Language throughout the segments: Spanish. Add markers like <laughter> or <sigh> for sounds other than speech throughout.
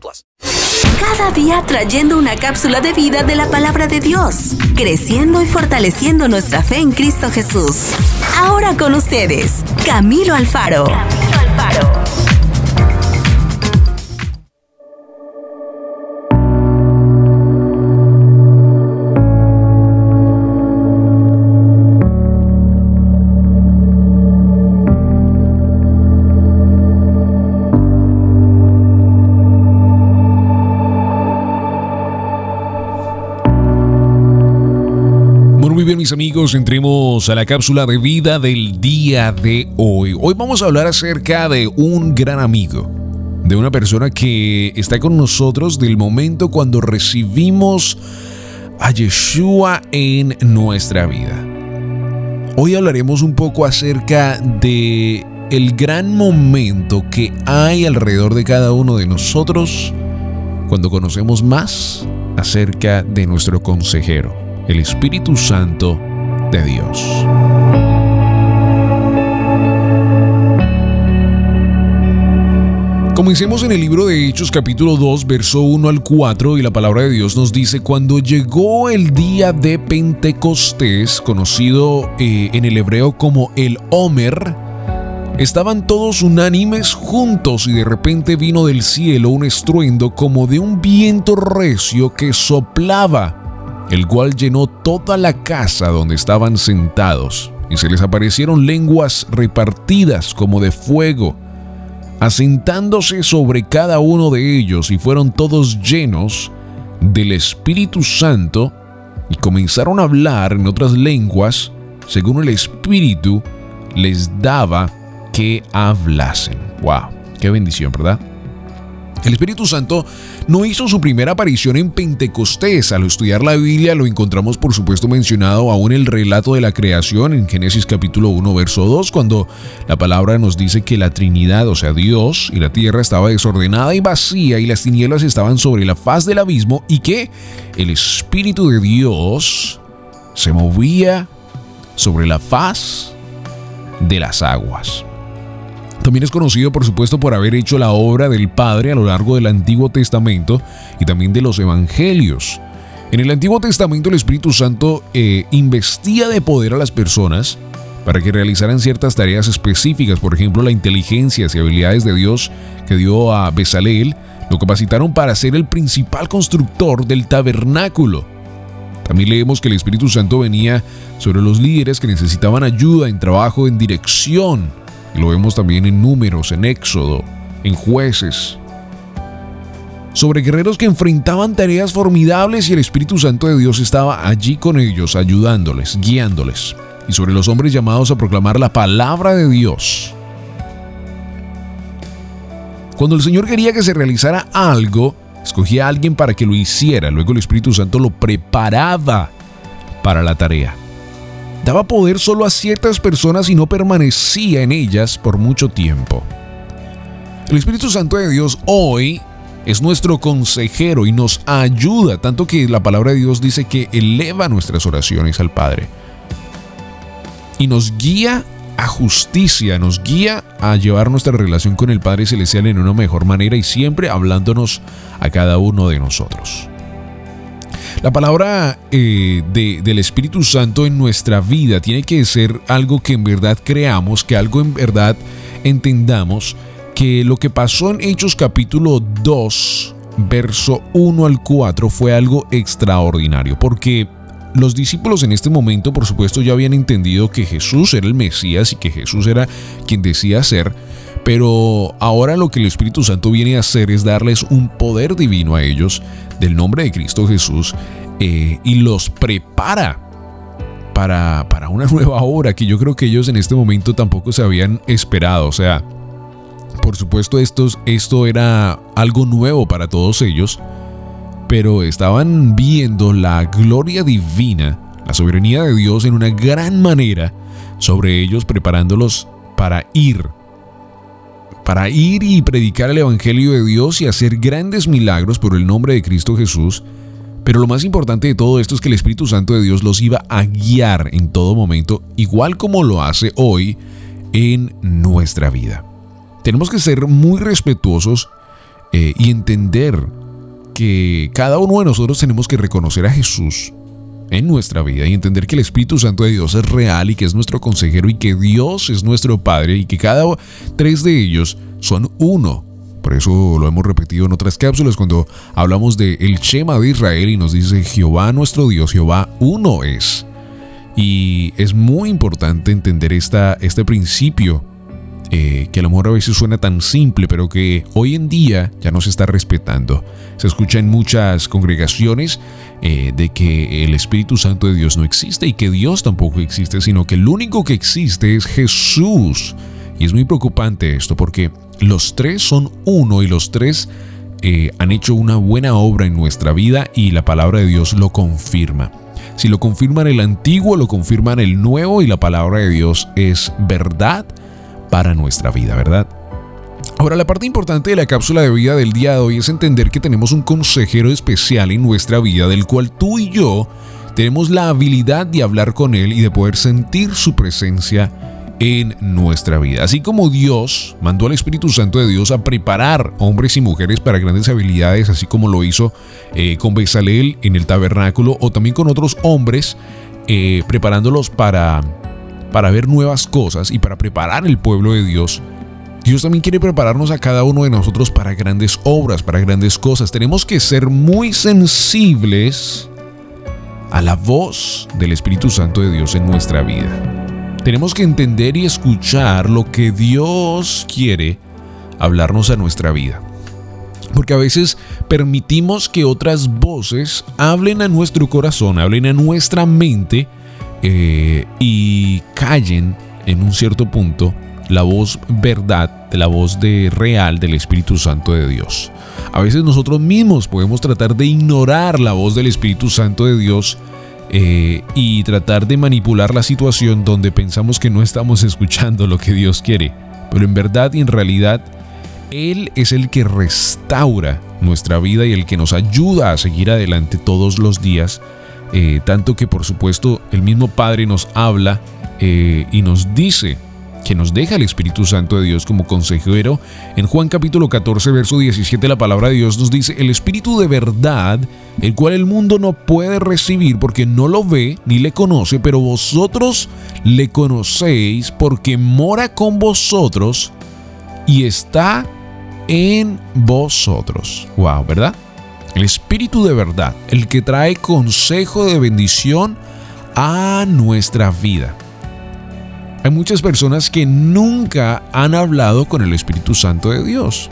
plus. Cada día trayendo una cápsula de vida de la palabra de Dios, creciendo y fortaleciendo nuestra fe en Cristo Jesús. Ahora con ustedes, Camilo Alfaro. Camilo Alfaro. Muy bien mis amigos, entremos a la cápsula de vida del día de hoy. Hoy vamos a hablar acerca de un gran amigo, de una persona que está con nosotros del momento cuando recibimos a Yeshua en nuestra vida. Hoy hablaremos un poco acerca de el gran momento que hay alrededor de cada uno de nosotros cuando conocemos más acerca de nuestro consejero el Espíritu Santo de Dios. Comencemos en el libro de Hechos capítulo 2, verso 1 al 4 y la palabra de Dios nos dice, cuando llegó el día de Pentecostés, conocido eh, en el hebreo como el Homer, Estaban todos unánimes juntos y de repente vino del cielo un estruendo como de un viento recio que soplaba el cual llenó toda la casa donde estaban sentados, y se les aparecieron lenguas repartidas como de fuego, asentándose sobre cada uno de ellos, y fueron todos llenos del Espíritu Santo, y comenzaron a hablar en otras lenguas, según el Espíritu les daba que hablasen. ¡Wow! ¡Qué bendición, ¿verdad? El Espíritu Santo no hizo su primera aparición en Pentecostés. Al estudiar la Biblia lo encontramos por supuesto mencionado aún en el relato de la creación en Génesis capítulo 1 verso 2 cuando la palabra nos dice que la Trinidad, o sea Dios y la tierra estaba desordenada y vacía y las tinieblas estaban sobre la faz del abismo y que el Espíritu de Dios se movía sobre la faz de las aguas. También es conocido, por supuesto, por haber hecho la obra del Padre a lo largo del Antiguo Testamento y también de los Evangelios. En el Antiguo Testamento el Espíritu Santo eh, investía de poder a las personas para que realizaran ciertas tareas específicas, por ejemplo la inteligencia y habilidades de Dios que dio a Besaleel, lo capacitaron para ser el principal constructor del tabernáculo. También leemos que el Espíritu Santo venía sobre los líderes que necesitaban ayuda en trabajo en dirección lo vemos también en números, en Éxodo, en jueces. Sobre guerreros que enfrentaban tareas formidables y el Espíritu Santo de Dios estaba allí con ellos, ayudándoles, guiándoles. Y sobre los hombres llamados a proclamar la palabra de Dios. Cuando el Señor quería que se realizara algo, escogía a alguien para que lo hiciera. Luego el Espíritu Santo lo preparaba para la tarea daba poder solo a ciertas personas y no permanecía en ellas por mucho tiempo. El Espíritu Santo de Dios hoy es nuestro consejero y nos ayuda, tanto que la palabra de Dios dice que eleva nuestras oraciones al Padre. Y nos guía a justicia, nos guía a llevar nuestra relación con el Padre Celestial en una mejor manera y siempre hablándonos a cada uno de nosotros. La palabra eh, del Espíritu Santo en nuestra vida tiene que ser algo que en verdad creamos, que algo en verdad entendamos, que lo que pasó en Hechos capítulo 2 verso 1 al 4 fue algo extraordinario, porque los discípulos en este momento, por supuesto, ya habían entendido que Jesús era el Mesías y que Jesús era quien decía ser, pero ahora lo que el Espíritu Santo viene a hacer es darles un poder divino a ellos del nombre de Cristo Jesús eh, y los prepara para, para una <laughs> nueva obra que yo creo que ellos en este momento tampoco se habían esperado. O sea, por supuesto esto era algo nuevo para todos ellos, pero estaban viendo la gloria divina, la soberanía de Dios en una gran manera sobre ellos, preparándolos para ir para ir y predicar el Evangelio de Dios y hacer grandes milagros por el nombre de Cristo Jesús. Pero lo más importante de todo esto es que el Espíritu Santo de Dios los iba a guiar en todo momento, igual como lo hace hoy en nuestra vida. Tenemos que ser muy respetuosos eh, y entender que cada uno de nosotros tenemos que reconocer a Jesús en nuestra vida y entender que el Espíritu Santo de Dios es real y que es nuestro consejero y que Dios es nuestro Padre y que cada tres de ellos son uno. Por eso lo hemos repetido en otras cápsulas cuando hablamos de el Shema de Israel y nos dice Jehová nuestro Dios, Jehová uno es. Y es muy importante entender esta, este principio eh, que a lo mejor a veces suena tan simple, pero que hoy en día ya no se está respetando. Se escucha en muchas congregaciones eh, de que el Espíritu Santo de Dios no existe y que Dios tampoco existe, sino que el único que existe es Jesús. Y es muy preocupante esto porque los tres son uno y los tres eh, han hecho una buena obra en nuestra vida y la palabra de Dios lo confirma. Si lo confirman el antiguo, lo confirman el nuevo y la palabra de Dios es verdad para nuestra vida, ¿verdad? Ahora, la parte importante de la cápsula de vida del día de hoy es entender que tenemos un consejero especial en nuestra vida del cual tú y yo tenemos la habilidad de hablar con él y de poder sentir su presencia en nuestra vida. Así como Dios mandó al Espíritu Santo de Dios a preparar hombres y mujeres para grandes habilidades, así como lo hizo eh, con Bezalel en el tabernáculo o también con otros hombres, eh, preparándolos para para ver nuevas cosas y para preparar el pueblo de Dios, Dios también quiere prepararnos a cada uno de nosotros para grandes obras, para grandes cosas. Tenemos que ser muy sensibles a la voz del Espíritu Santo de Dios en nuestra vida. Tenemos que entender y escuchar lo que Dios quiere hablarnos a nuestra vida. Porque a veces permitimos que otras voces hablen a nuestro corazón, hablen a nuestra mente, eh, y callen en un cierto punto la voz verdad, la voz de real del Espíritu Santo de Dios. A veces nosotros mismos podemos tratar de ignorar la voz del Espíritu Santo de Dios eh, y tratar de manipular la situación donde pensamos que no estamos <laughs> escuchando lo que Dios quiere. Pero en verdad y en realidad, Él es el que restaura nuestra vida y el que nos ayuda a seguir adelante todos los días eh, tanto que por supuesto el mismo Padre nos habla eh, y nos dice que nos deja el Espíritu Santo de Dios como consejero. En Juan capítulo 14, verso 17, la palabra de Dios nos dice, el Espíritu de verdad, el cual el mundo no puede recibir porque no lo ve ni le conoce, pero vosotros le conocéis porque mora con vosotros y está en vosotros. Wow, ¿verdad? El Espíritu de verdad, el que trae consejo de bendición a nuestra vida. Hay muchas personas que nunca han hablado con el Espíritu Santo de Dios.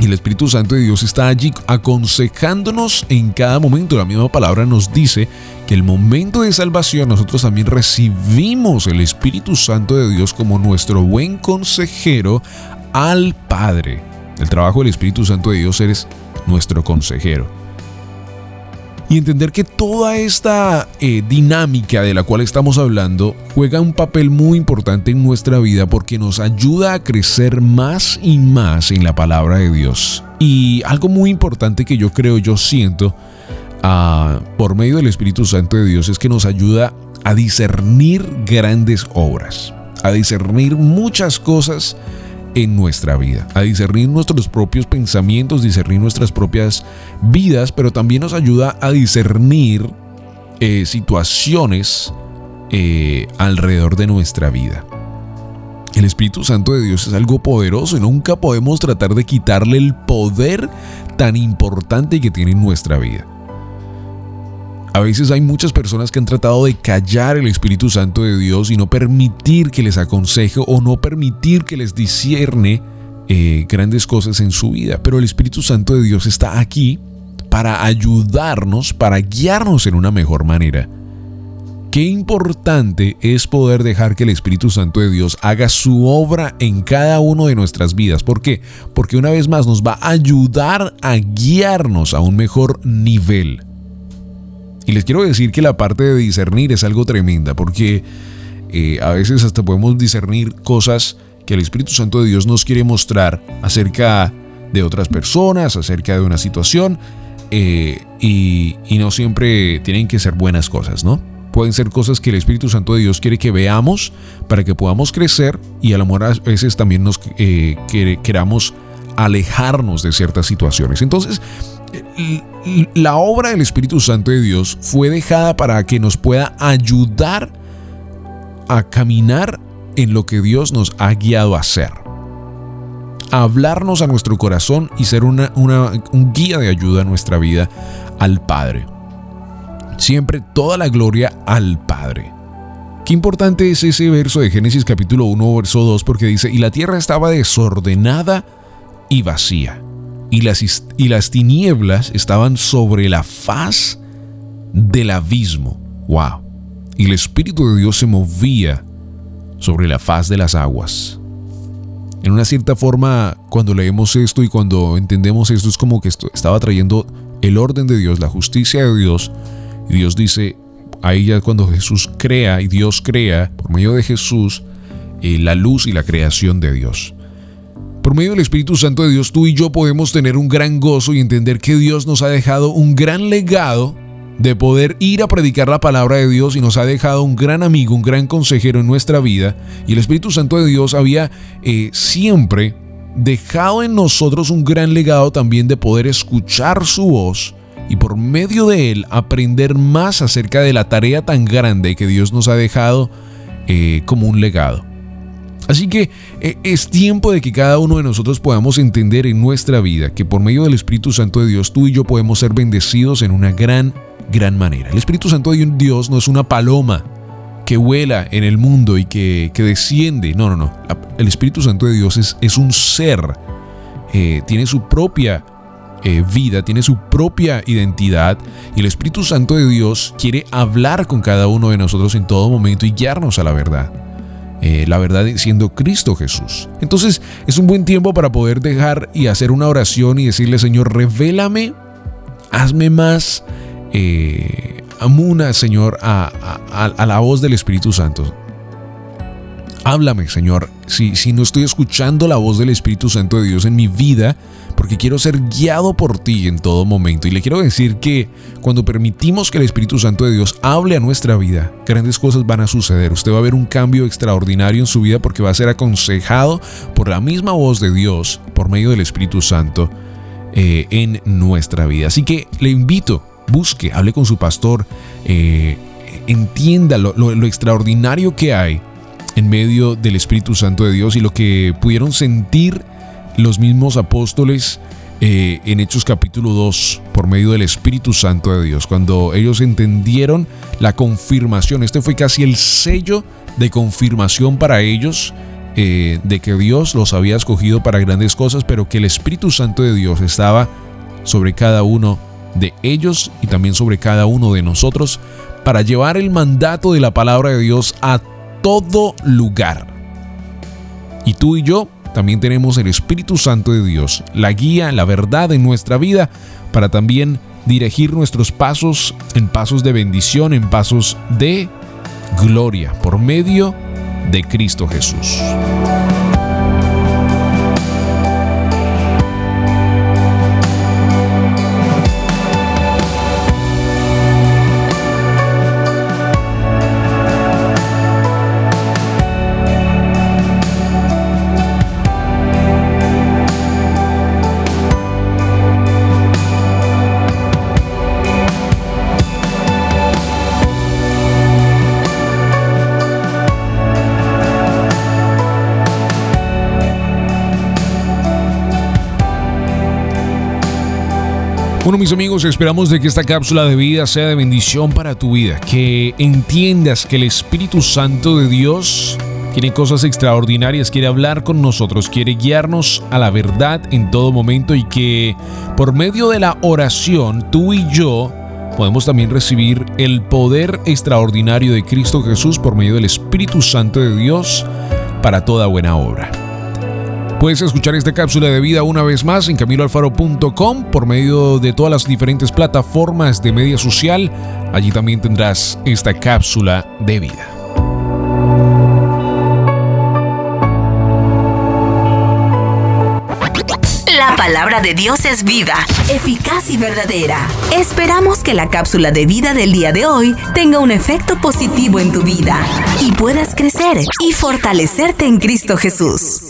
Y el Espíritu Santo de Dios está allí aconsejándonos en cada momento. La misma palabra nos dice que el momento de salvación nosotros también recibimos el Espíritu Santo de Dios como nuestro buen consejero al Padre. El trabajo del Espíritu Santo de Dios es nuestro consejero. Y entender que toda esta eh, dinámica de la cual estamos hablando juega un papel muy importante en nuestra vida porque nos ayuda a crecer más y más en la palabra de Dios. Y algo muy importante que yo creo, yo siento, ah, por medio del Espíritu Santo de Dios es que nos ayuda a discernir grandes obras, a discernir muchas cosas en nuestra vida, a discernir nuestros propios pensamientos, discernir nuestras propias vidas, pero también nos ayuda a discernir eh, situaciones eh, alrededor de nuestra vida. El Espíritu Santo de Dios es algo poderoso y nunca podemos tratar de quitarle el poder tan importante que tiene en nuestra vida. A veces hay muchas personas que han tratado de callar el Espíritu Santo de Dios y no permitir que les aconseje o no permitir que les discierne eh, grandes cosas en su vida. Pero el Espíritu Santo de Dios está aquí para ayudarnos, para guiarnos en una mejor manera. Qué importante es poder dejar que el Espíritu Santo de Dios haga su obra en cada uno de nuestras vidas. ¿Por qué? Porque una vez más nos va a ayudar a guiarnos a un mejor nivel. Y les quiero decir que la parte de discernir es algo tremenda, porque eh, a veces hasta podemos discernir cosas que el Espíritu Santo de Dios nos quiere mostrar acerca de otras personas, acerca de una situación, eh, y, no siempre tienen que ser buenas cosas, ¿no? Pueden ser cosas que el Espíritu Santo de Dios quiere que veamos para que podamos crecer y a lo mejor a veces también nos eh, queramos alejarnos de ciertas situaciones. Entonces, la obra del Espíritu Santo de Dios fue dejada para que nos pueda ayudar a caminar en lo que Dios nos ha guiado a hacer. A hablarnos a nuestro corazón y ser un guía de ayuda a nuestra vida al Padre siempre toda la gloria al Padre. Qué importante es ese verso de Génesis capítulo 1, verso 2, porque dice, y la tierra estaba desordenada y vacía, y las, y las tinieblas estaban sobre la faz del abismo. ¡Wow! Y el Espíritu de Dios se movía sobre la faz de las aguas. En una cierta forma, cuando leemos esto y cuando entendemos esto, es como que esto estaba trayendo el orden de Dios, la justicia de Dios, y Dios dice, ahí ya cuando Jesús crea y Dios crea, por medio de Jesús, eh, la luz y la creación de Dios. Por medio del Espíritu Santo de Dios, tú y yo podemos tener un gran gozo y entender que Dios nos ha dejado un gran legado de poder ir a predicar la palabra de Dios y nos ha dejado un gran amigo, un gran consejero en nuestra vida. Y el Espíritu Santo de Dios había eh, siempre dejado en nosotros un gran legado también de poder escuchar su voz y por medio de él aprender más acerca de la tarea tan grande que Dios nos ha dejado eh, como un legado. Así que es tiempo de que cada uno de nosotros podamos entender en nuestra vida que por medio del Espíritu Santo de Dios tú y yo podemos ser bendecidos en una gran, gran manera. El Espíritu Santo de Dios no es una paloma que vuela en el mundo y que, desciende. No, no, no. El Espíritu Santo de Dios es, es un ser. Eh, tiene su propia eh, vida, tiene su propia identidad y el Espíritu Santo de Dios quiere hablar con cada uno de nosotros en todo momento y guiarnos a la verdad. Eh, la verdad siendo Cristo Jesús. Entonces es un buen tiempo para poder dejar y hacer una oración y decirle, Señor, revélame, hazme más eh, amuna, Señor, a, la voz del Espíritu Santo. Háblame, Señor. Si, si no estoy escuchando la voz del Espíritu Santo de Dios en mi vida, porque quiero ser guiado por ti en todo momento. Y le quiero decir que cuando permitimos que el Espíritu Santo de Dios hable a nuestra vida, grandes cosas van a suceder. Usted va a ver un cambio extraordinario en su vida porque va a ser aconsejado por la misma voz de Dios, por medio del Espíritu Santo, eh, en nuestra vida. Así que le invito, busque, hable con su pastor, eh, entienda lo, lo extraordinario que hay en medio del Espíritu Santo de Dios y lo que pudieron sentir los mismos apóstoles eh, en Hechos capítulo 2 por medio del Espíritu Santo de Dios, cuando ellos entendieron la confirmación, este fue casi el sello de confirmación para ellos eh, de que Dios los había escogido para grandes cosas, pero que el Espíritu Santo de Dios estaba sobre cada uno de ellos y también sobre cada uno de nosotros para llevar el mandato de la palabra de Dios a todo lugar. Y tú y yo también tenemos el Espíritu Santo de Dios, la guía, la verdad en nuestra vida, para también dirigir nuestros pasos en pasos de bendición, en pasos de gloria, por medio de Cristo Jesús. Bueno, mis amigos, esperamos de que esta cápsula de vida sea de bendición para tu vida, que entiendas que el Espíritu Santo de Dios tiene cosas extraordinarias, quiere hablar con nosotros, quiere guiarnos a la verdad en todo momento y que por medio de la oración tú y yo podemos también recibir el poder extraordinario de Cristo Jesús por medio del Espíritu Santo de Dios para toda buena obra. Puedes escuchar esta cápsula de vida una vez más en camiloalfaro.com por medio de todas las diferentes plataformas de media social. Allí también tendrás esta cápsula de vida. La palabra de Dios es viva, eficaz y verdadera. Esperamos que la cápsula de vida del día de hoy tenga un efecto positivo en tu vida y puedas crecer y fortalecerte en Cristo Jesús.